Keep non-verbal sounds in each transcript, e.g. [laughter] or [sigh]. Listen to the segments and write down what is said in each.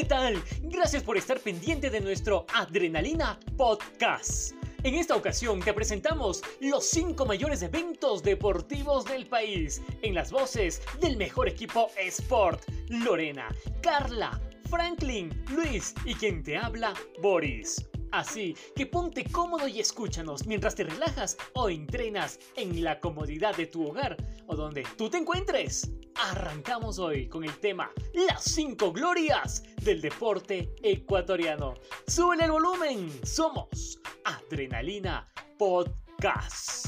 ¿qué tal? Gracias por estar pendiente de nuestro Adrenalina Podcast. En esta ocasión te presentamos los 5 mayores eventos deportivos del país, en las voces del mejor equipo Sport, Lorena, Carla, Franklin, Luis y quien te habla, Boris. Así que ponte cómodo y escúchanos mientras te relajas o entrenas en la comodidad de tu hogar o donde tú te encuentres. Arrancamos hoy con el tema Las 5 glorias del deporte ecuatoriano. Sube el volumen, somos Adrenalina Podcast.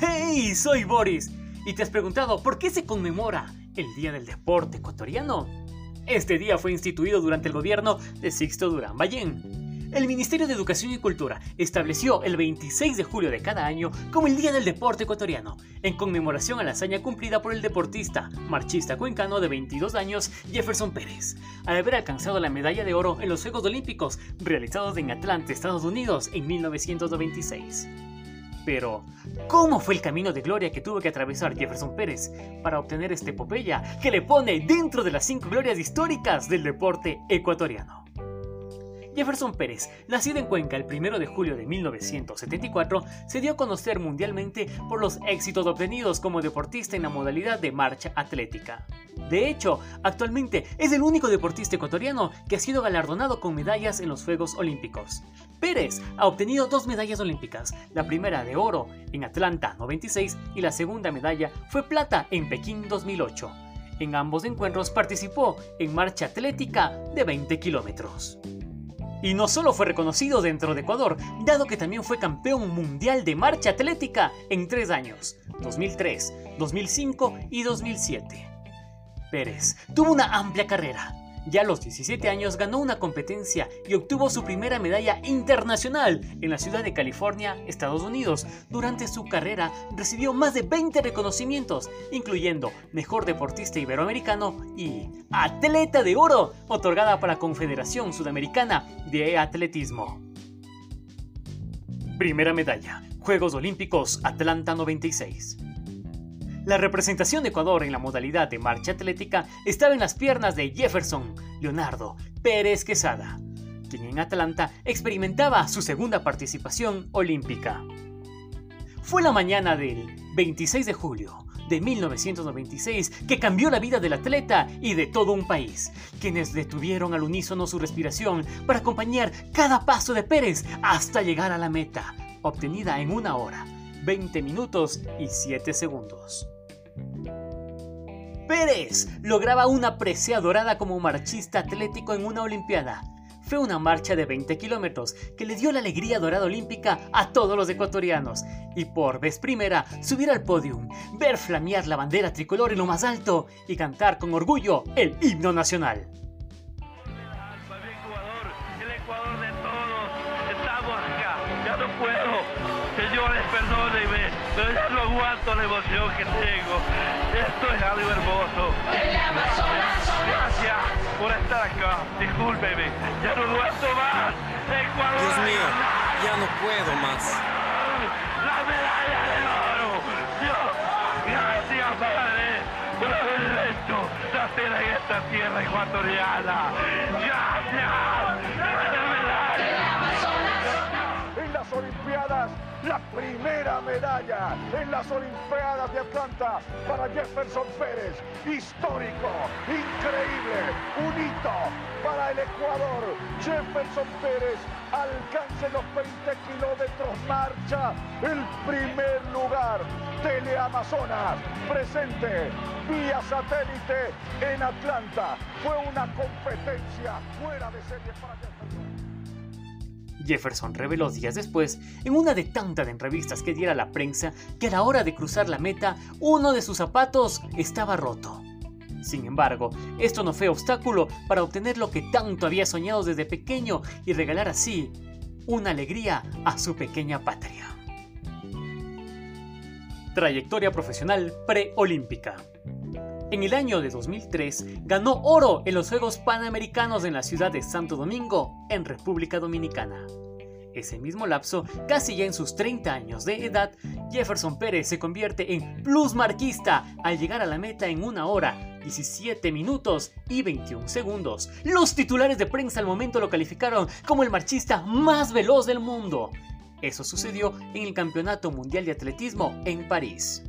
Hey, soy Boris y te has preguntado por qué se conmemora el Día del Deporte Ecuatoriano. Este día fue instituido durante el gobierno de Sixto Durán Ballén. El Ministerio de Educación y Cultura estableció el 26 de julio de cada año como el Día del Deporte Ecuatoriano, en conmemoración a la hazaña cumplida por el deportista marchista cuencano de 22 años Jefferson Pérez, al haber alcanzado la medalla de oro en los Juegos Olímpicos realizados en Atlanta, Estados Unidos, en 1996. Pero, ¿cómo fue el camino de gloria que tuvo que atravesar Jefferson Pérez para obtener esta epopeya que le pone dentro de las cinco glorias históricas del deporte ecuatoriano? Jefferson Pérez, nacido en Cuenca el 1 de julio de 1974, se dio a conocer mundialmente por los éxitos obtenidos como deportista en la modalidad de marcha atlética. De hecho, actualmente es el único deportista ecuatoriano que ha sido galardonado con medallas en los Juegos Olímpicos. Pérez ha obtenido dos medallas olímpicas, la primera de oro en Atlanta 96 y la segunda medalla fue plata en Pekín 2008. En ambos encuentros participó en marcha atlética de 20 kilómetros. Y no solo fue reconocido dentro de Ecuador, dado que también fue campeón mundial de marcha atlética en tres años, 2003, 2005 y 2007. Pérez tuvo una amplia carrera, ya a los 17 años ganó una competencia y obtuvo su primera medalla internacional en la ciudad de California, Estados Unidos. Durante su carrera recibió más de 20 reconocimientos, incluyendo Mejor Deportista Iberoamericano y Atleta de Oro, otorgada por la Confederación Sudamericana de Atletismo. Primera medalla, Juegos Olímpicos Atlanta 96. La representación de Ecuador en la modalidad de marcha atlética estaba en las piernas de Jefferson Leonardo Pérez Quesada, quien en Atlanta experimentaba su segunda participación olímpica. Fue la mañana del 26 de julio de 1996 que cambió la vida del atleta y de todo un país, quienes detuvieron al unísono su respiración para acompañar cada paso de Pérez hasta llegar a la meta, obtenida en una hora, 20 minutos y 7 segundos. Pérez lograba una presea dorada como marchista atlético en una Olimpiada. Fue una marcha de 20 kilómetros que le dio la alegría dorada olímpica a todos los ecuatorianos. Y por vez primera, subir al podium, ver flamear la bandera tricolor en lo más alto y cantar con orgullo el himno nacional. Señores, perdónenme, pero ya no aguanto la emoción que tengo. Esto es algo hermoso. Gracias por estar acá. Discúlpeme, ya no aguanto más. Ecuador. Dios mío, ya no puedo más. La medalla de oro. Dios, gracias, Padre, por haber hecho nacer en esta tierra ecuatoriana. Gracias. En las Olimpiadas la primera medalla en las Olimpiadas de Atlanta para Jefferson Pérez. Histórico, increíble, un hito para el Ecuador. Jefferson Pérez alcanza los 20 kilómetros marcha, el primer lugar. Teleamazonas presente vía satélite en Atlanta. Fue una competencia fuera de serie para Jefferson. Jefferson reveló días después, en una de tantas entrevistas que diera la prensa, que a la hora de cruzar la meta, uno de sus zapatos estaba roto. Sin embargo, esto no fue obstáculo para obtener lo que tanto había soñado desde pequeño y regalar así una alegría a su pequeña patria. Trayectoria profesional preolímpica. En el año de 2003 ganó oro en los Juegos Panamericanos en la ciudad de Santo Domingo, en República Dominicana. Ese mismo lapso, casi ya en sus 30 años de edad, Jefferson Pérez se convierte en plusmarquista al llegar a la meta en una hora, 17 minutos y 21 segundos. Los titulares de prensa al momento lo calificaron como el marchista más veloz del mundo. Eso sucedió en el Campeonato Mundial de Atletismo en París.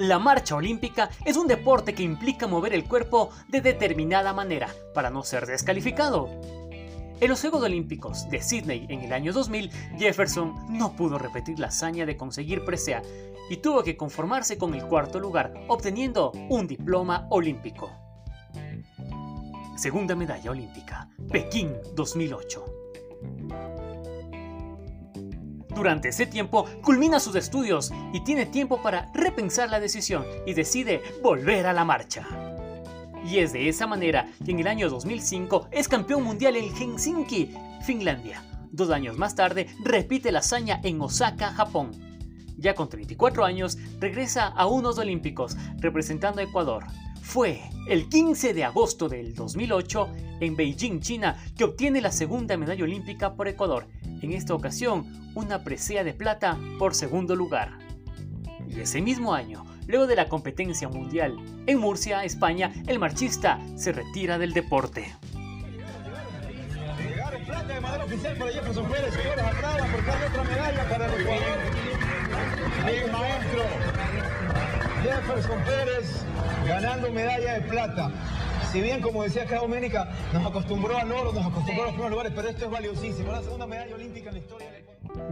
La marcha olímpica es un deporte que implica mover el cuerpo de determinada manera para no ser descalificado. En los Juegos Olímpicos de Sydney en el año 2000, Jefferson no pudo repetir la hazaña de conseguir presea y tuvo que conformarse con el cuarto lugar, obteniendo un diploma olímpico. Segunda medalla olímpica, Pekín 2008. Durante ese tiempo culmina sus estudios y tiene tiempo para repensar la decisión y decide volver a la marcha. Y es de esa manera que en el año 2005 es campeón mundial en Helsinki, Finlandia. Dos años más tarde repite la hazaña en Osaka, Japón. Ya con 34 años regresa a unos Olímpicos representando a Ecuador. Fue el 15 de agosto del 2008 en Beijing, China, que obtiene la segunda medalla olímpica por Ecuador. En esta ocasión, una presea de plata por segundo lugar. Y ese mismo año, Luego de la competencia mundial en Murcia, España, el marchista se retira del deporte. El maestro Jefferson Pérez ganando medalla de plata. Si bien, como decía acá Doménica, nos acostumbró al oro, nos acostumbró a los primeros lugares, pero esto es valiosísimo. La segunda medalla olímpica en la historia.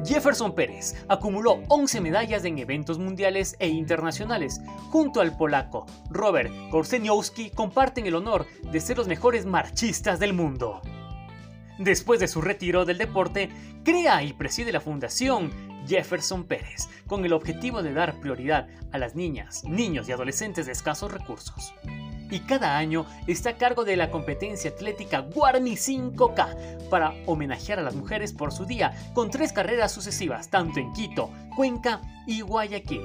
Jefferson Pérez acumuló 11 medallas en eventos mundiales e internacionales. Junto al polaco Robert Korseniowski comparten el honor de ser los mejores marchistas del mundo. Después de su retiro del deporte, crea y preside la fundación Jefferson Pérez, con el objetivo de dar prioridad a las niñas, niños y adolescentes de escasos recursos y cada año está a cargo de la competencia atlética Guarmi 5K para homenajear a las mujeres por su día con tres carreras sucesivas tanto en Quito, Cuenca y Guayaquil.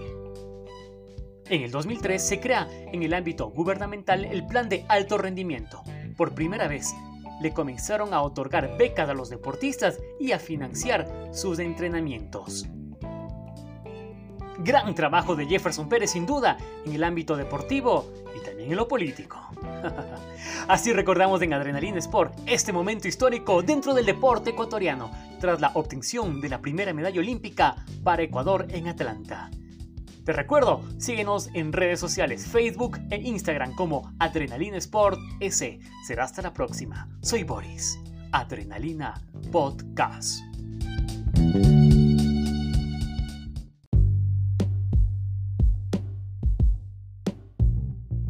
En el 2003 se crea en el ámbito gubernamental el Plan de Alto Rendimiento. Por primera vez, le comenzaron a otorgar becas a los deportistas y a financiar sus entrenamientos. Gran trabajo de Jefferson Pérez sin duda en el ámbito deportivo y también en lo político. [laughs] Así recordamos en Adrenalina Sport este momento histórico dentro del deporte ecuatoriano tras la obtención de la primera medalla olímpica para Ecuador en Atlanta. Te recuerdo, síguenos en redes sociales Facebook e Instagram como Adrenalina Sport S. Será hasta la próxima. Soy Boris. Adrenalina Podcast.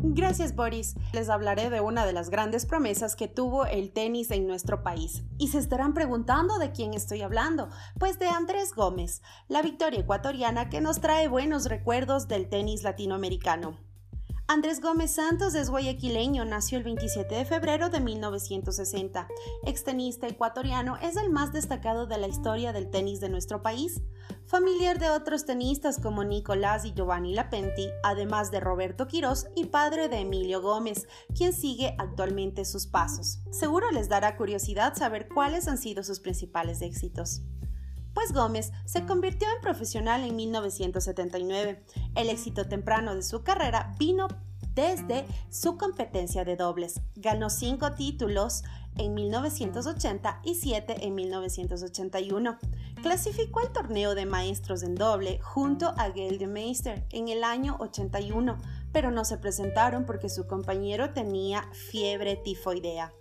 Gracias Boris. Les hablaré de una de las grandes promesas que tuvo el tenis en nuestro país. Y se estarán preguntando de quién estoy hablando. Pues de Andrés Gómez, la victoria ecuatoriana que nos trae buenos recuerdos del tenis latinoamericano. Andrés Gómez Santos es guayaquileño, nació el 27 de febrero de 1960. Extenista ecuatoriano, es el más destacado de la historia del tenis de nuestro país. Familiar de otros tenistas como Nicolás y Giovanni Lapenti, además de Roberto Quirós y padre de Emilio Gómez, quien sigue actualmente sus pasos. Seguro les dará curiosidad saber cuáles han sido sus principales éxitos pues Gómez se convirtió en profesional en 1979. El éxito temprano de su carrera vino desde su competencia de dobles. Ganó cinco títulos en 1980 y siete en 1981. Clasificó al torneo de maestros en doble junto a Meister en el año 81, pero no se presentaron porque su compañero tenía fiebre tifoidea.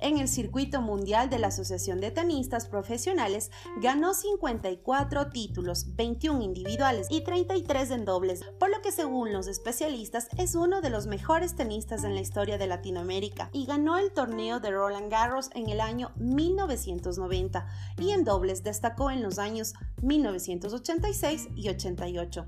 En el circuito mundial de la Asociación de Tenistas Profesionales ganó 54 títulos, 21 individuales y 33 en dobles, por lo que según los especialistas es uno de los mejores tenistas en la historia de Latinoamérica y ganó el torneo de Roland Garros en el año 1990 y en dobles destacó en los años 1986 y 88.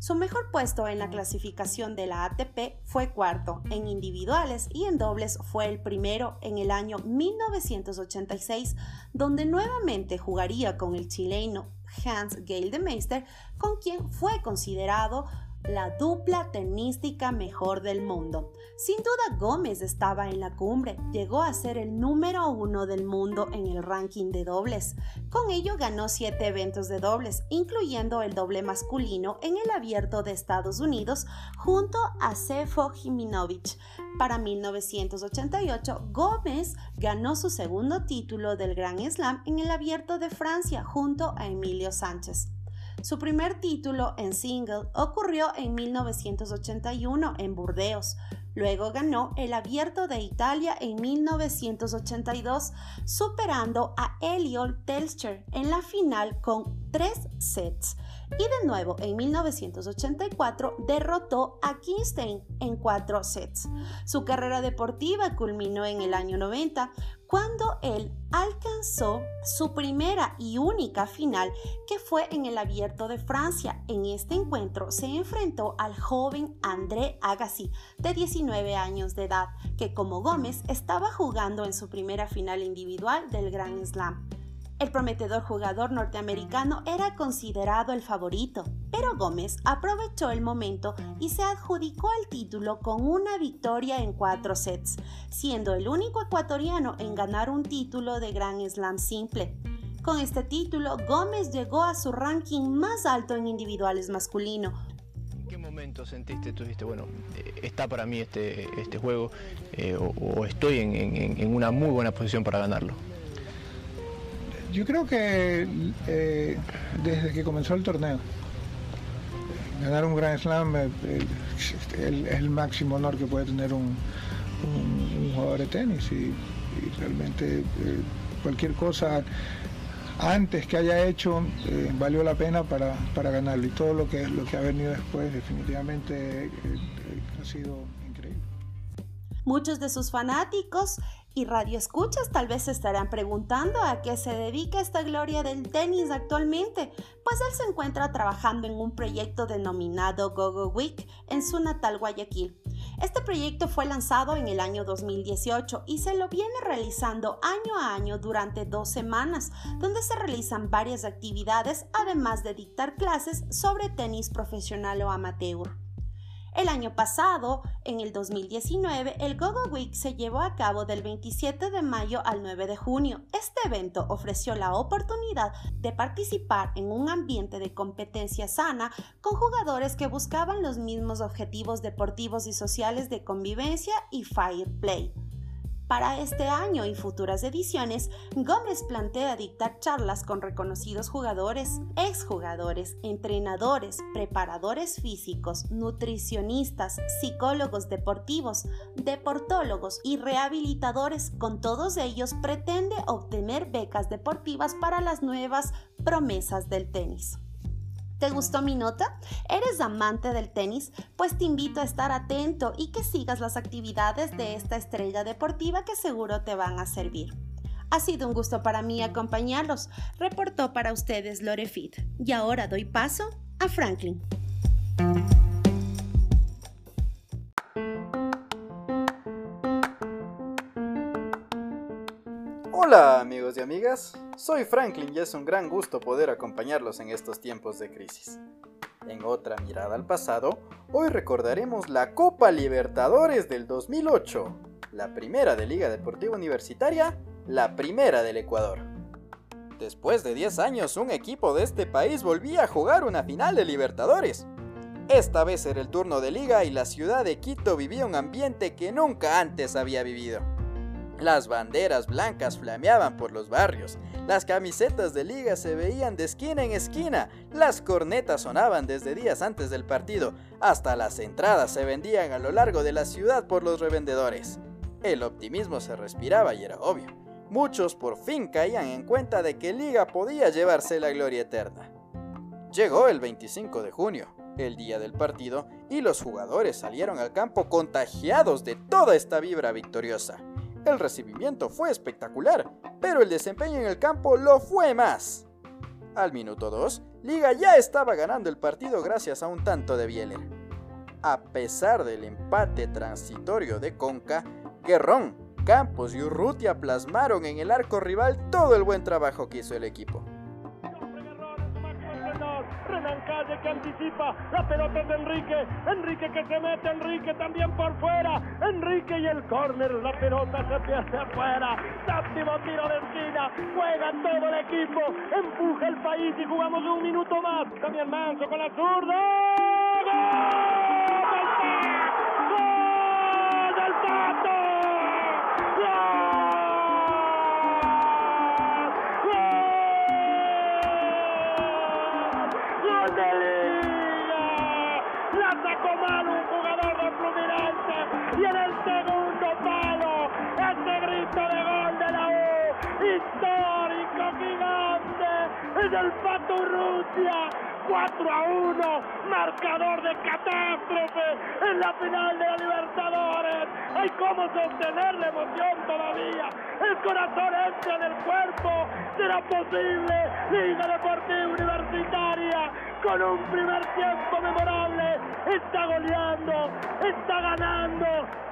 Su mejor puesto en la clasificación de la ATP fue cuarto, en individuales y en dobles fue el primero en el año 1986, donde nuevamente jugaría con el chileno Hans Meister, con quien fue considerado la dupla tenística mejor del mundo. Sin duda Gómez estaba en la cumbre, llegó a ser el número uno del mundo en el ranking de dobles. Con ello ganó siete eventos de dobles, incluyendo el doble masculino en el abierto de Estados Unidos junto a Sefo Jiminovich. Para 1988, Gómez ganó su segundo título del Grand Slam en el abierto de Francia junto a Emilio Sánchez. Su primer título en single ocurrió en 1981 en Burdeos. Luego ganó el Abierto de Italia en 1982, superando a Eliot Telscher en la final con tres sets. Y de nuevo, en 1984 derrotó a Kingston en cuatro sets. Su carrera deportiva culminó en el año 90 cuando él alcanzó su primera y única final que fue en el Abierto de Francia. En este encuentro se enfrentó al joven André Agassi de 19 años de edad, que como Gómez estaba jugando en su primera final individual del Grand Slam. El prometedor jugador norteamericano era considerado el favorito, pero Gómez aprovechó el momento y se adjudicó el título con una victoria en cuatro sets, siendo el único ecuatoriano en ganar un título de Grand Slam simple. Con este título, Gómez llegó a su ranking más alto en individuales masculino, ¿En qué momento sentiste, tú bueno, eh, está para mí este, este juego eh, o, estoy en, una muy buena posición para ganarlo? Yo creo que eh, desde que comenzó el torneo, ganar un Grand Slam es el, máximo honor que puede tener un, jugador de tenis y, realmente cualquier cosa antes que haya hecho eh, valió la pena para, para, ganarlo y todo lo que, lo que ha venido después definitivamente eh, ha sido increíble. Muchos de sus fanáticos y radioescuchas tal vez se estarán preguntando a qué se dedica esta gloria del tenis actualmente, pues él se encuentra trabajando en un proyecto denominado GoGo Week en su natal Guayaquil. Este proyecto fue lanzado en el año 2018 y se lo viene realizando año a año durante dos semanas, donde se realizan varias actividades además de dictar clases sobre tenis profesional o amateur. El año pasado, en el 2019, el GoGo Week se llevó a cabo del 27 de mayo al 9 de junio. Este evento ofreció la oportunidad de participar en un ambiente de competencia sana con jugadores que buscaban los mismos objetivos deportivos y sociales de convivencia y fair play. Para este año y futuras ediciones, Gómez plantea dictar charlas con reconocidos jugadores, exjugadores, entrenadores, preparadores físicos, nutricionistas, psicólogos deportivos, deportólogos y rehabilitadores. Con todos ellos pretende obtener becas deportivas para las nuevas promesas del tenis. ¿Te gustó mi nota? ¿Eres amante del tenis? Pues te invito a estar atento y que sigas las actividades de esta estrella deportiva que seguro te van a servir. Ha sido un gusto para mí acompañarlos. Reportó para ustedes Lorefit. Y ahora doy paso a Franklin. Hola amigos y amigas, soy Franklin y es un gran gusto poder acompañarlos en estos tiempos de crisis. En otra mirada al pasado, hoy recordaremos la Copa Libertadores del 2008, la primera de Liga Deportiva Universitaria, la primera del Ecuador. Después de 10 años, un equipo de este país volvía a jugar una final de Libertadores. Esta vez era el turno de liga y la ciudad de Quito vivía un ambiente que nunca antes había vivido. Las banderas blancas flameaban por los barrios, las camisetas de liga se veían de esquina en esquina, las cornetas sonaban desde días antes del partido, hasta las entradas se vendían a lo largo de la ciudad por los revendedores. El optimismo se respiraba y era obvio. Muchos por fin caían en cuenta de que Liga podía llevarse la gloria eterna. Llegó el 25 de junio, el día del partido, y los jugadores salieron al campo contagiados de toda esta vibra victoriosa. El recibimiento fue espectacular, pero el desempeño en el campo lo fue más. Al minuto 2, Liga ya estaba ganando el partido gracias a un tanto de Bieler. A pesar del empate transitorio de Conca, Guerrón, Campos y Urrutia plasmaron en el arco rival todo el buen trabajo que hizo el equipo. Renan Calle que anticipa. La pelota de Enrique. Enrique que se mete. Enrique también por fuera. Enrique y el córner. La pelota se pierde afuera. Séptimo tiro de esquina. Juega todo el equipo. Empuja el país y jugamos un minuto más. También Manso con la zurda. Es el Pato Rusia 4 a 1 marcador de catástrofe en la final de la Libertadores. Hay cómo sostener la emoción todavía. El corazón entra en el cuerpo será posible Liga Deportiva Universitaria. Con un primer tiempo memorable está goleando está ganando.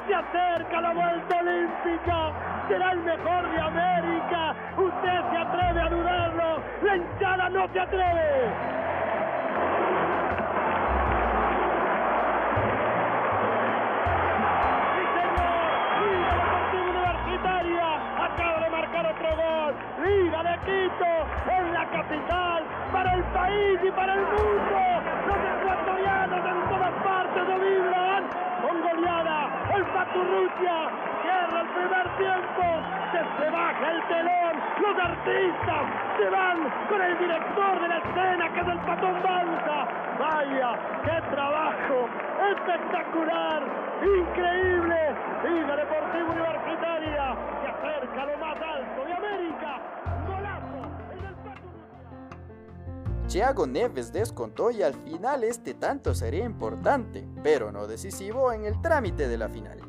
Se acerca la vuelta olímpica será el mejor de América. Usted se atreve a dudarlo la hinchada no se atreve Liga de Quito en la capital para el país y para el mundo. Los ecuatorianos en todas partes lo vibran. Con goleada, el cierra el primer tiempo. Se, baja el telón. Los artistas se van con el director de la escena que es el Patón Balsa. Vaya, qué trabajo. Espectacular, increíble. Liga Deportiva Universitaria se acerca a lo más alto de Thiago Neves descontó y al final este tanto sería importante, pero no decisivo en el trámite de la final.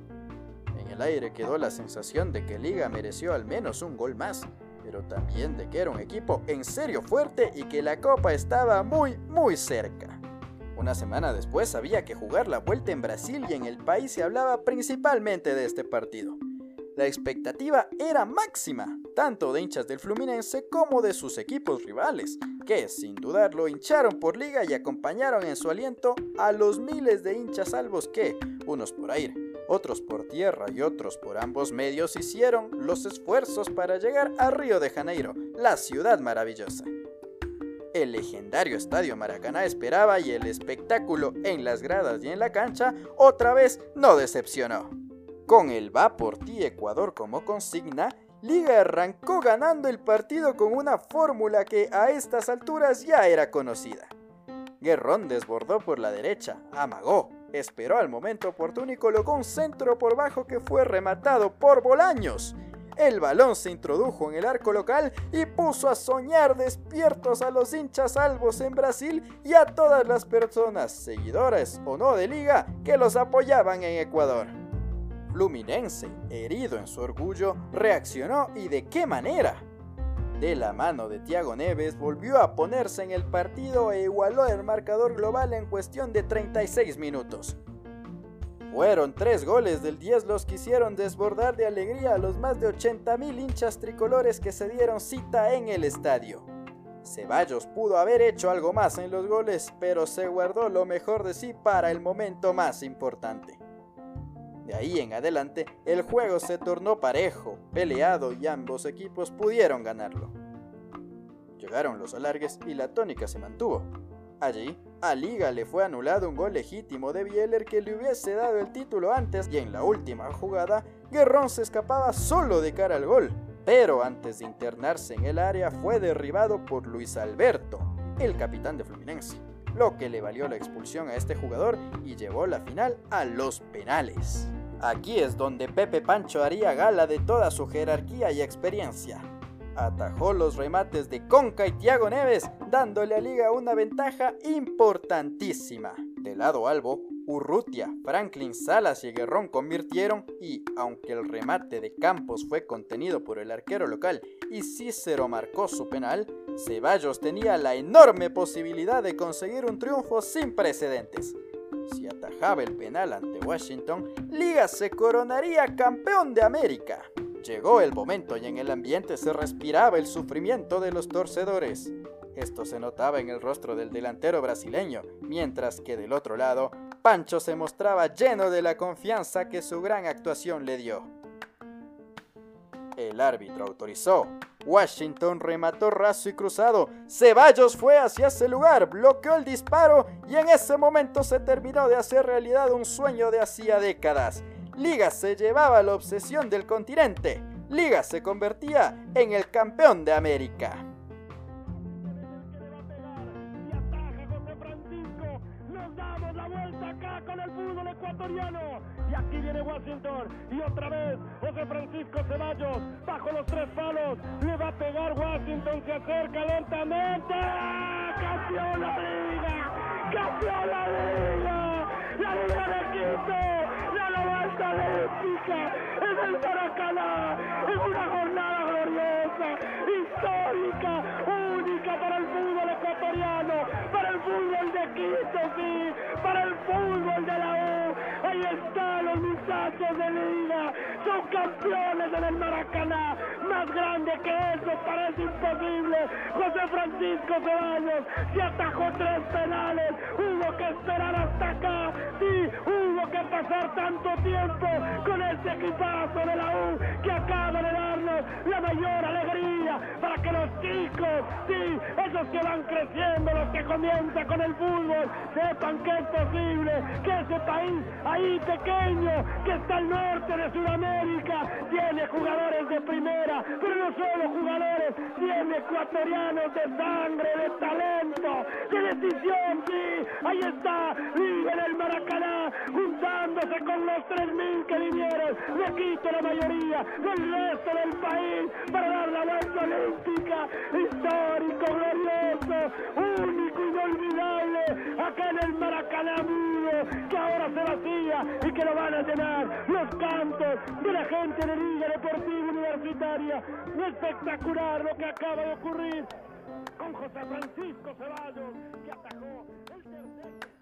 En el aire quedó la sensación de que Liga mereció al menos un gol más, pero también de que era un equipo en serio fuerte y que la copa estaba muy, muy cerca. Una semana después había que jugar la vuelta en Brasil y en el país se hablaba principalmente de este partido. La expectativa era máxima, tanto de hinchas del Fluminense como de sus equipos rivales, que sin dudarlo hincharon por liga y acompañaron en su aliento a los miles de hinchas salvos que, unos por aire, otros por tierra y otros por ambos medios, hicieron los esfuerzos para llegar a Río de Janeiro, la ciudad maravillosa. El legendario Estadio Maracaná esperaba y el espectáculo en las gradas y en la cancha otra vez no decepcionó. Con el Va por ti Ecuador como consigna, Liga arrancó ganando el partido con una fórmula que a estas alturas ya era conocida. Guerrón desbordó por la derecha, amagó, esperó al momento oportuno y colocó un centro por bajo que fue rematado por Bolaños. El balón se introdujo en el arco local y puso a soñar despiertos a los hinchas salvos en Brasil y a todas las personas, seguidoras o no de liga, que los apoyaban en Ecuador. Fluminense, herido en su orgullo, reaccionó y de qué manera. De la mano de Thiago Neves volvió a ponerse en el partido e igualó el marcador global en cuestión de 36 minutos. Fueron tres goles del 10 los que hicieron desbordar de alegría a los más de 80.000 hinchas tricolores que se dieron cita en el estadio. Ceballos pudo haber hecho algo más en los goles, pero se guardó lo mejor de sí para el momento más importante. De ahí en adelante, el juego se tornó parejo, peleado y ambos equipos pudieron ganarlo. Llegaron los alargues y la tónica se mantuvo. Allí, a Liga le fue anulado un gol legítimo de Bieler que le hubiese dado el título antes y en la última jugada, Guerrón se escapaba solo de cara al gol, pero antes de internarse en el área fue derribado por Luis Alberto, el capitán de Fluminense, lo que le valió la expulsión a este jugador y llevó la final a los penales. Aquí es donde Pepe Pancho haría gala de toda su jerarquía y experiencia. Atajó los remates de Conca y Thiago Neves, dándole a Liga una ventaja importantísima. Del lado albo, Urrutia, Franklin Salas y Guerrón convirtieron y, aunque el remate de Campos fue contenido por el arquero local y Cícero marcó su penal, Ceballos tenía la enorme posibilidad de conseguir un triunfo sin precedentes. Si atajaba el penal ante Washington, Liga se coronaría campeón de América. Llegó el momento y en el ambiente se respiraba el sufrimiento de los torcedores. Esto se notaba en el rostro del delantero brasileño, mientras que del otro lado, Pancho se mostraba lleno de la confianza que su gran actuación le dio. El árbitro autorizó. Washington remató raso y cruzado. Ceballos fue hacia ese lugar, bloqueó el disparo y en ese momento se terminó de hacer realidad un sueño de hacía décadas. Liga se llevaba la obsesión del continente. Liga se convertía en el campeón de América. Y aquí viene Washington. Y otra vez José Francisco Ceballos bajo los tres palos. Le va a pegar Washington. Se acerca lentamente. ¡Campeón la liga! ¡Campeón la liga! ¡La liga de Quito! ¡La vuelta olímpica! ¡Es el Maracaná! ¡Es una jornada gloriosa! ¡Histórica! ¡Única para el fútbol ecuatoriano! ¡Para el fútbol de Quito, sí! ¡Para el fútbol de la de Liga. Son campeones en el Maracaná. Más grande que eso parece imposible. José Francisco Ceballos se atajó tres penales. Hubo que esperar hasta acá. Sí, hubo que pasar tanto tiempo con este equipazo de la U que acaba de darnos la mayor alegría para que los chicos, sí, esos que van creciendo, los que comienzan con el fútbol, sepan que es posible que ese país ahí pequeño que está al norte de Sudamérica tiene jugadores de primera, pero no solo jugadores, tiene ecuatorianos de sangre, de talento, de decisión, sí, ahí está, Liga en el Maracaná, juntándose con los 3.000 que vinieron, le quito la mayoría del resto del país para dar la vuelta olímpica, histórico, glorioso, único, inolvidable, acá en el Maracaná que ahora se vacía y que lo van a llenar los cantos de la gente de Liga Deportiva Universitaria. Espectacular lo que acaba de ocurrir con José Francisco Ceballos, que atajó el tercer...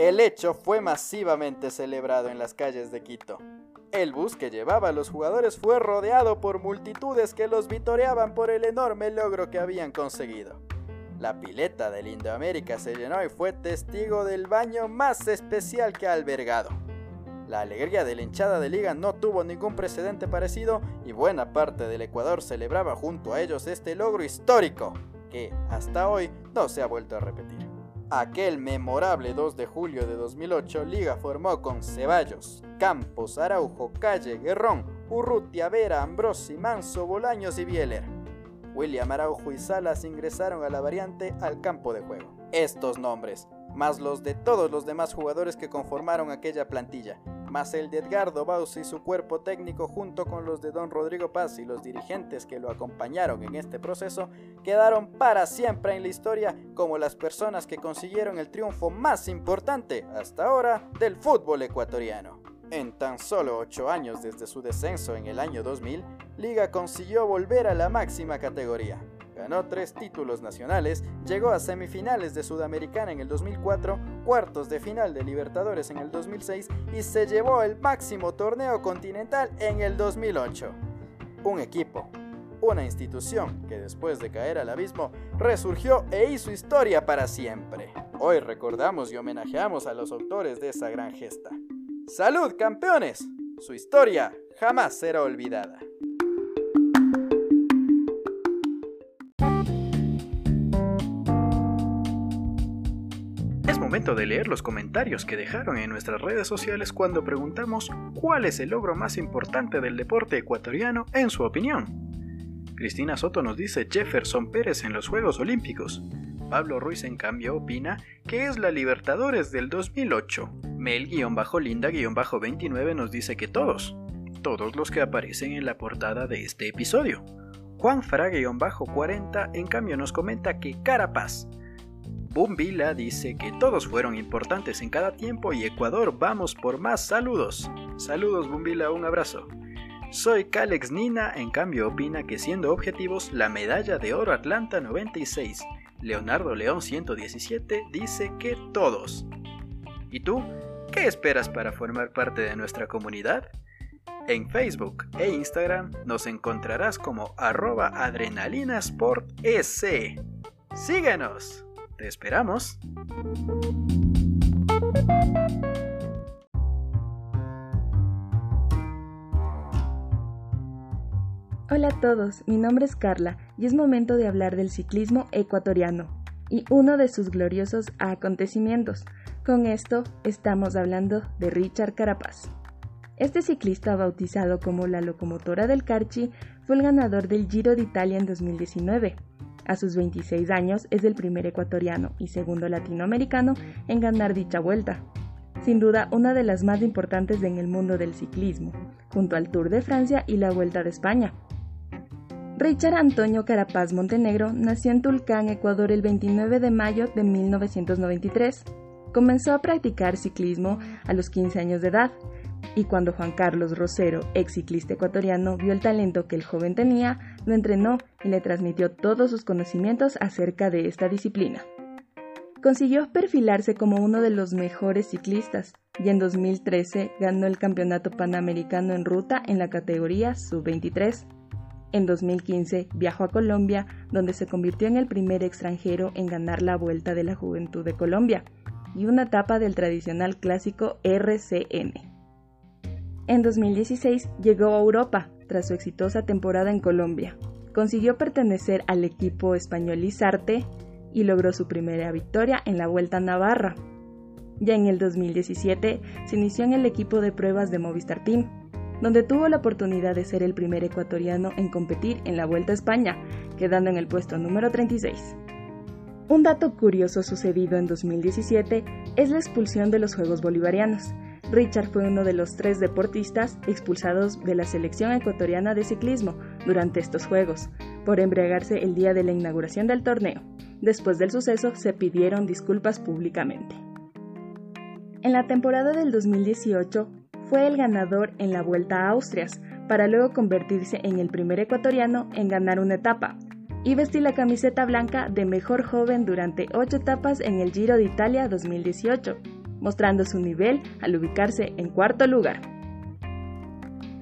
El hecho fue masivamente celebrado en las calles de Quito. El bus que llevaba a los jugadores fue rodeado por multitudes que los vitoreaban por el enorme logro que habían conseguido. La pileta del Indoamérica se llenó y fue testigo del baño más especial que ha albergado. La alegría de la hinchada de liga no tuvo ningún precedente parecido y buena parte del Ecuador celebraba junto a ellos este logro histórico, que hasta hoy no se ha vuelto a repetir. Aquel memorable 2 de julio de 2008, Liga formó con Ceballos, Campos, Araujo, Calle, Guerrón, Urrutia, Vera, Ambrosi, Manso, Bolaños y Bieler. William Araujo y Salas ingresaron a la variante al campo de juego. Estos nombres, más los de todos los demás jugadores que conformaron aquella plantilla, más el de Edgardo Baus y su cuerpo técnico junto con los de Don Rodrigo Paz y los dirigentes que lo acompañaron en este proceso, quedaron para siempre en la historia como las personas que consiguieron el triunfo más importante hasta ahora del fútbol ecuatoriano. En tan solo 8 años desde su descenso en el año 2000, Liga consiguió volver a la máxima categoría. Ganó tres títulos nacionales, llegó a semifinales de Sudamericana en el 2004, cuartos de final de Libertadores en el 2006 y se llevó el máximo torneo continental en el 2008. Un equipo, una institución que después de caer al abismo resurgió e hizo historia para siempre. Hoy recordamos y homenajeamos a los autores de esa gran gesta. ¡Salud, campeones! Su historia jamás será olvidada. De leer los comentarios que dejaron en nuestras redes sociales cuando preguntamos cuál es el logro más importante del deporte ecuatoriano en su opinión. Cristina Soto nos dice Jefferson Pérez en los Juegos Olímpicos. Pablo Ruiz en cambio opina que es la Libertadores del 2008. Mel-Linda-29 nos dice que todos, todos los que aparecen en la portada de este episodio. Juan Fra-40 en cambio nos comenta que Carapaz. Bumbila dice que todos fueron importantes en cada tiempo y Ecuador vamos por más saludos. Saludos Bumbila, un abrazo. Soy Calex Nina, en cambio opina que siendo objetivos, la medalla de oro Atlanta 96 Leonardo León 117 dice que todos. ¿Y tú? ¿Qué esperas para formar parte de nuestra comunidad? En Facebook e Instagram nos encontrarás como arroba adrenalinasportec. Síguenos. Te esperamos. Hola a todos, mi nombre es Carla y es momento de hablar del ciclismo ecuatoriano y uno de sus gloriosos acontecimientos. Con esto estamos hablando de Richard Carapaz. Este ciclista, bautizado como la locomotora del Carchi, fue el ganador del Giro de Italia en 2019. A sus 26 años es el primer ecuatoriano y segundo latinoamericano en ganar dicha vuelta. Sin duda, una de las más importantes en el mundo del ciclismo, junto al Tour de Francia y la Vuelta de España. Richard Antonio Carapaz Montenegro nació en Tulcán, Ecuador, el 29 de mayo de 1993. Comenzó a practicar ciclismo a los 15 años de edad y cuando Juan Carlos Rosero, ex ciclista ecuatoriano, vio el talento que el joven tenía, lo entrenó y le transmitió todos sus conocimientos acerca de esta disciplina. Consiguió perfilarse como uno de los mejores ciclistas y en 2013 ganó el Campeonato Panamericano en Ruta en la categoría Sub-23. En 2015 viajó a Colombia, donde se convirtió en el primer extranjero en ganar la Vuelta de la Juventud de Colombia y una etapa del tradicional clásico RCN. En 2016 llegó a Europa tras su exitosa temporada en Colombia. Consiguió pertenecer al equipo español Izarte y logró su primera victoria en la Vuelta a Navarra. Ya en el 2017 se inició en el equipo de pruebas de Movistar Team, donde tuvo la oportunidad de ser el primer ecuatoriano en competir en la Vuelta a España, quedando en el puesto número 36. Un dato curioso sucedido en 2017 es la expulsión de los Juegos Bolivarianos, Richard fue uno de los tres deportistas expulsados de la selección ecuatoriana de ciclismo durante estos Juegos, por embriagarse el día de la inauguración del torneo. Después del suceso se pidieron disculpas públicamente. En la temporada del 2018 fue el ganador en la Vuelta a Austrias, para luego convertirse en el primer ecuatoriano en ganar una etapa, y vestir la camiseta blanca de mejor joven durante ocho etapas en el Giro de Italia 2018 mostrando su nivel al ubicarse en cuarto lugar.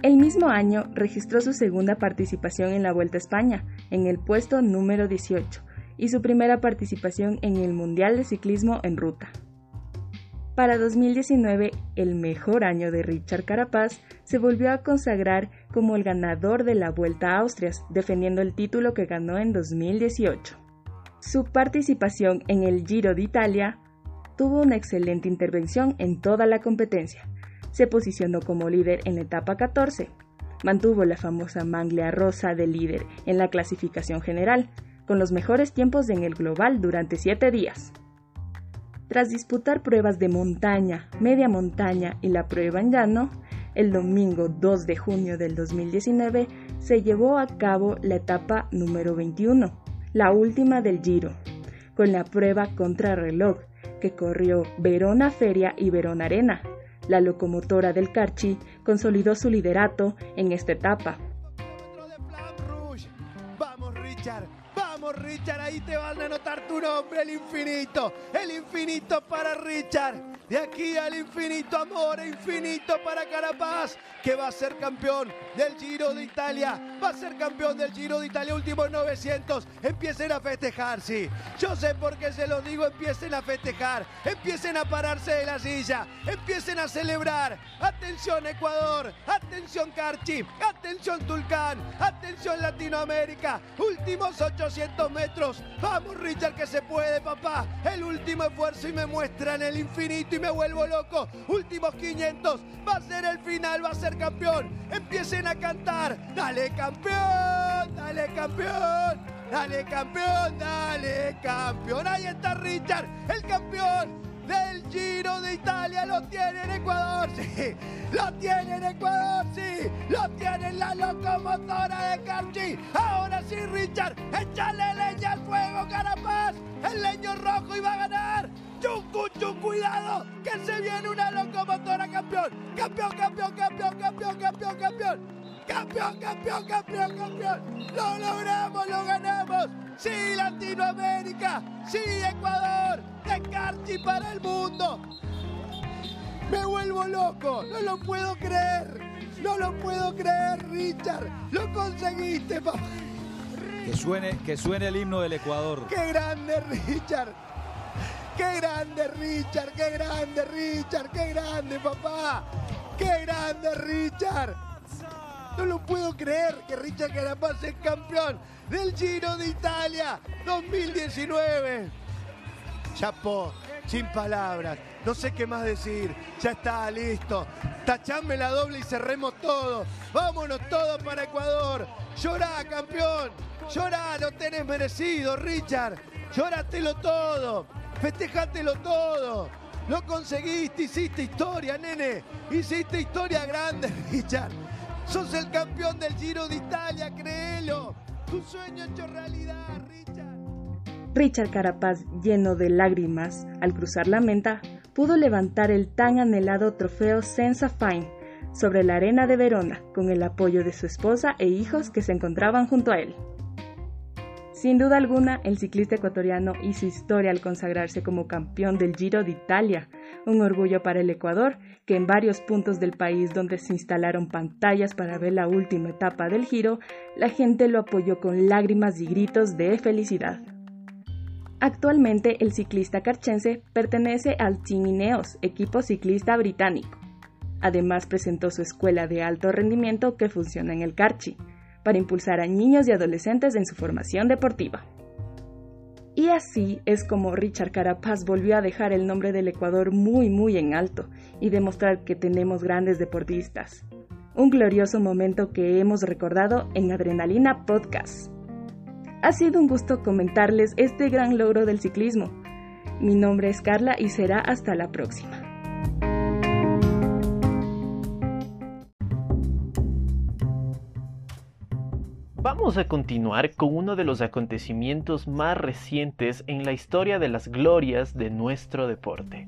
El mismo año registró su segunda participación en la Vuelta a España, en el puesto número 18, y su primera participación en el Mundial de Ciclismo en Ruta. Para 2019, el mejor año de Richard Carapaz, se volvió a consagrar como el ganador de la Vuelta a Austrias, defendiendo el título que ganó en 2018. Su participación en el Giro de Italia tuvo una excelente intervención en toda la competencia. Se posicionó como líder en etapa 14. Mantuvo la famosa manglia rosa de líder en la clasificación general, con los mejores tiempos en el global durante 7 días. Tras disputar pruebas de montaña, media montaña y la prueba en llano, el domingo 2 de junio del 2019 se llevó a cabo la etapa número 21, la última del Giro, con la prueba contrarreloj que corrió Verona Feria y Verona Arena. La locomotora del Carchi consolidó su liderato en esta etapa. Vamos Richard, vamos Richard, ahí te van a notar tu nombre, el infinito, el infinito para Richard. De aquí al infinito amor infinito para Carapaz, que va a ser campeón del Giro de Italia. Va a ser campeón del Giro de Italia, últimos 900. Empiecen a festejar, sí. Yo sé por qué se los digo, empiecen a festejar. Empiecen a pararse de la silla. Empiecen a celebrar. Atención Ecuador, atención Carchi, atención Tulcán, atención Latinoamérica. Últimos 800 metros. Vamos Richard que se puede, papá. El último esfuerzo y me muestran el infinito me vuelvo loco. Últimos 500. Va a ser el final, va a ser campeón. Empiecen a cantar. Dale campeón, dale campeón. Dale campeón, dale campeón. Ahí está Richard, el campeón del Giro de Italia. Lo tiene en Ecuador, sí. Lo tiene en Ecuador, sí. Lo tiene en la locomotora de Carchi. Ahora sí, Richard. Échale leña al fuego, Carapaz. El leño rojo iba a ganar. Chun, cuidado, que se viene una locomotora campeón. Campeón, campeón, campeón, campeón, campeón, campeón. Campeón, campeón, campeón, campeón. Lo logramos, lo ganamos. Sí, Latinoamérica. Sí, Ecuador. De Carchi para el mundo. Me vuelvo loco, no lo puedo creer. No lo puedo creer, Richard. Lo conseguiste, papá. Que suene, que suene el himno del Ecuador. ¡Qué grande, Richard! ¡Qué grande, Richard! ¡Qué grande, Richard! ¡Qué grande, papá! ¡Qué grande, Richard! No lo puedo creer que Richard Carapaz es campeón del Giro de Italia 2019. Chapo, sin palabras. No sé qué más decir. Ya está, listo. Tachame la doble y cerremos todo. Vámonos todos para Ecuador. Llorá, campeón. Llorá, lo tenés merecido, Richard. Llorátelo todo. Festejátelo todo. Lo conseguiste, hiciste historia, nene. Hiciste historia grande, [laughs] Richard. Sos el campeón del Giro de Italia, créelo. Tu sueño hecho realidad, Richard. Richard Carapaz, lleno de lágrimas, al cruzar la menta, pudo levantar el tan anhelado trofeo Senza Fine sobre la arena de Verona con el apoyo de su esposa e hijos que se encontraban junto a él. Sin duda alguna, el ciclista ecuatoriano hizo historia al consagrarse como campeón del Giro de Italia, un orgullo para el Ecuador, que en varios puntos del país donde se instalaron pantallas para ver la última etapa del Giro, la gente lo apoyó con lágrimas y gritos de felicidad. Actualmente el ciclista carchense pertenece al Team Ineos, equipo ciclista británico. Además presentó su escuela de alto rendimiento que funciona en el Carchi, para impulsar a niños y adolescentes en su formación deportiva. Y así es como Richard Carapaz volvió a dejar el nombre del Ecuador muy muy en alto y demostrar que tenemos grandes deportistas. Un glorioso momento que hemos recordado en Adrenalina Podcast. Ha sido un gusto comentarles este gran logro del ciclismo. Mi nombre es Carla y será hasta la próxima. Vamos a continuar con uno de los acontecimientos más recientes en la historia de las glorias de nuestro deporte.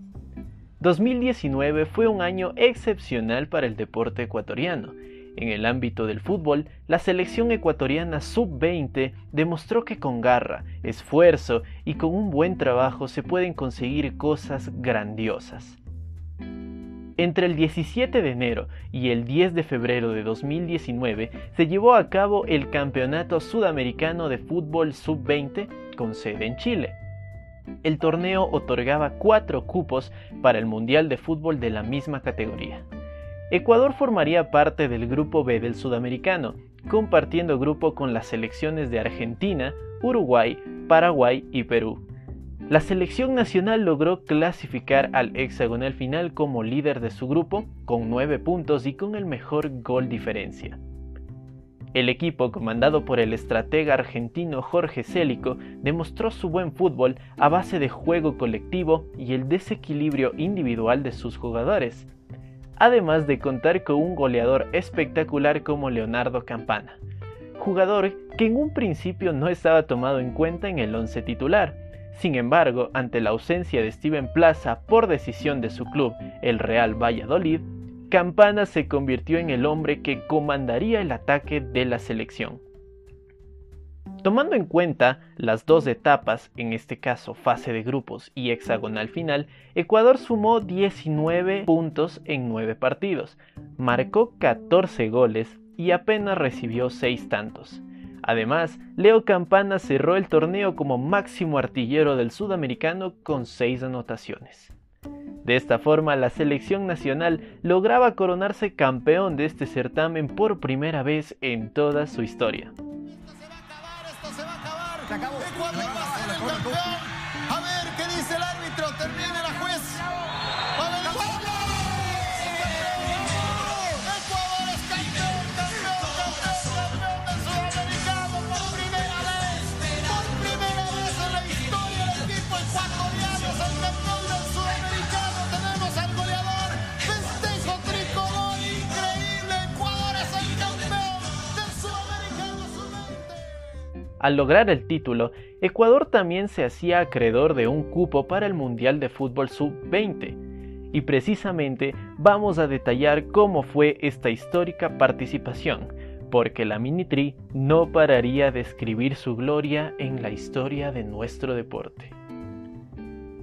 2019 fue un año excepcional para el deporte ecuatoriano. En el ámbito del fútbol, la selección ecuatoriana sub-20 demostró que con garra, esfuerzo y con un buen trabajo se pueden conseguir cosas grandiosas. Entre el 17 de enero y el 10 de febrero de 2019 se llevó a cabo el Campeonato Sudamericano de Fútbol Sub-20 con sede en Chile. El torneo otorgaba cuatro cupos para el Mundial de Fútbol de la misma categoría. Ecuador formaría parte del Grupo B del Sudamericano, compartiendo grupo con las selecciones de Argentina, Uruguay, Paraguay y Perú. La selección nacional logró clasificar al hexagonal final como líder de su grupo con 9 puntos y con el mejor gol diferencia. El equipo, comandado por el estratega argentino Jorge Célico, demostró su buen fútbol a base de juego colectivo y el desequilibrio individual de sus jugadores, además de contar con un goleador espectacular como Leonardo Campana, jugador que en un principio no estaba tomado en cuenta en el once titular, sin embargo, ante la ausencia de Steven Plaza por decisión de su club, el Real Valladolid, Campana se convirtió en el hombre que comandaría el ataque de la selección. Tomando en cuenta las dos etapas, en este caso fase de grupos y hexagonal final, Ecuador sumó 19 puntos en 9 partidos, marcó 14 goles y apenas recibió 6 tantos. Además, Leo Campana cerró el torneo como máximo artillero del sudamericano con seis anotaciones. De esta forma, la selección nacional lograba coronarse campeón de este certamen por primera vez en toda su historia. A Al lograr el título, Ecuador también se hacía acreedor de un cupo para el Mundial de Fútbol Sub-20. Y precisamente vamos a detallar cómo fue esta histórica participación, porque la Minitri no pararía de escribir su gloria en la historia de nuestro deporte.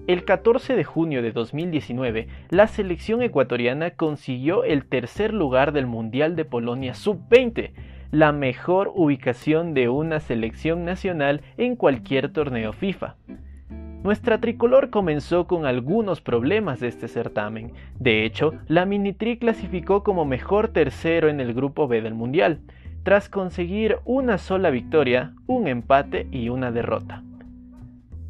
El 14 de junio de 2019, la selección ecuatoriana consiguió el tercer lugar del Mundial de Polonia Sub-20, la mejor ubicación de una selección nacional en cualquier torneo FIFA. Nuestra tricolor comenzó con algunos problemas de este certamen. De hecho, la Minitri clasificó como mejor tercero en el grupo B del Mundial, tras conseguir una sola victoria, un empate y una derrota.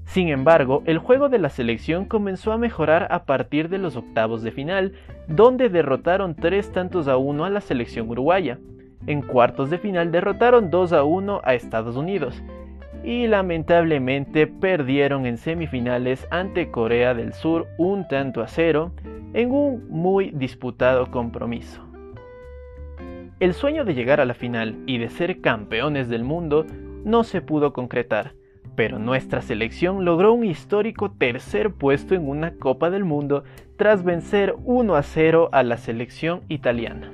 Sin embargo, el juego de la selección comenzó a mejorar a partir de los octavos de final, donde derrotaron tres tantos a uno a la selección uruguaya. En cuartos de final derrotaron 2 a 1 a Estados Unidos y lamentablemente perdieron en semifinales ante Corea del Sur un tanto a cero en un muy disputado compromiso. El sueño de llegar a la final y de ser campeones del mundo no se pudo concretar, pero nuestra selección logró un histórico tercer puesto en una Copa del Mundo tras vencer 1 a 0 a la selección italiana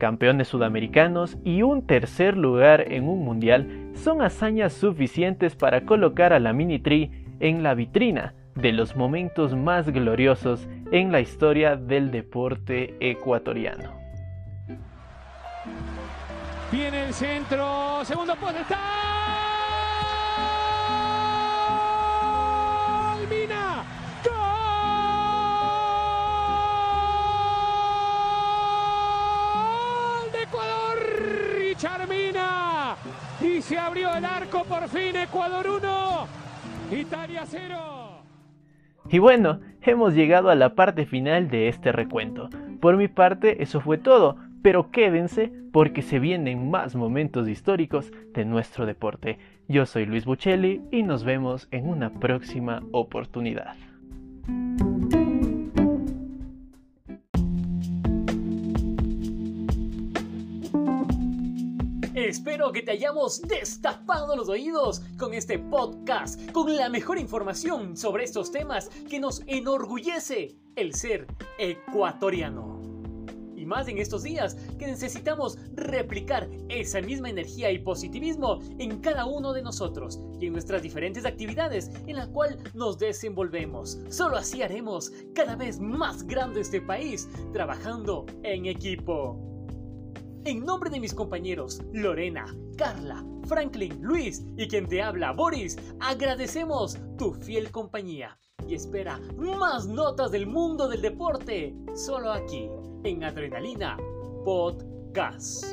campeones sudamericanos y un tercer lugar en un mundial son hazañas suficientes para colocar a la Mini en la vitrina de los momentos más gloriosos en la historia del deporte ecuatoriano. Viene el centro, segundo puesto está. Charmina. Y se abrió el arco por fin. Ecuador 1. Italia 0. Y bueno, hemos llegado a la parte final de este recuento. Por mi parte, eso fue todo. Pero quédense porque se vienen más momentos históricos de nuestro deporte. Yo soy Luis Buccelli y nos vemos en una próxima oportunidad. Espero que te hayamos destapado los oídos con este podcast, con la mejor información sobre estos temas que nos enorgullece el ser ecuatoriano. Y más en estos días que necesitamos replicar esa misma energía y positivismo en cada uno de nosotros y en nuestras diferentes actividades en la cual nos desenvolvemos. Solo así haremos cada vez más grande este país, trabajando en equipo. En nombre de mis compañeros Lorena, Carla, Franklin, Luis y quien te habla, Boris, agradecemos tu fiel compañía y espera más notas del mundo del deporte solo aquí en Adrenalina Podcast.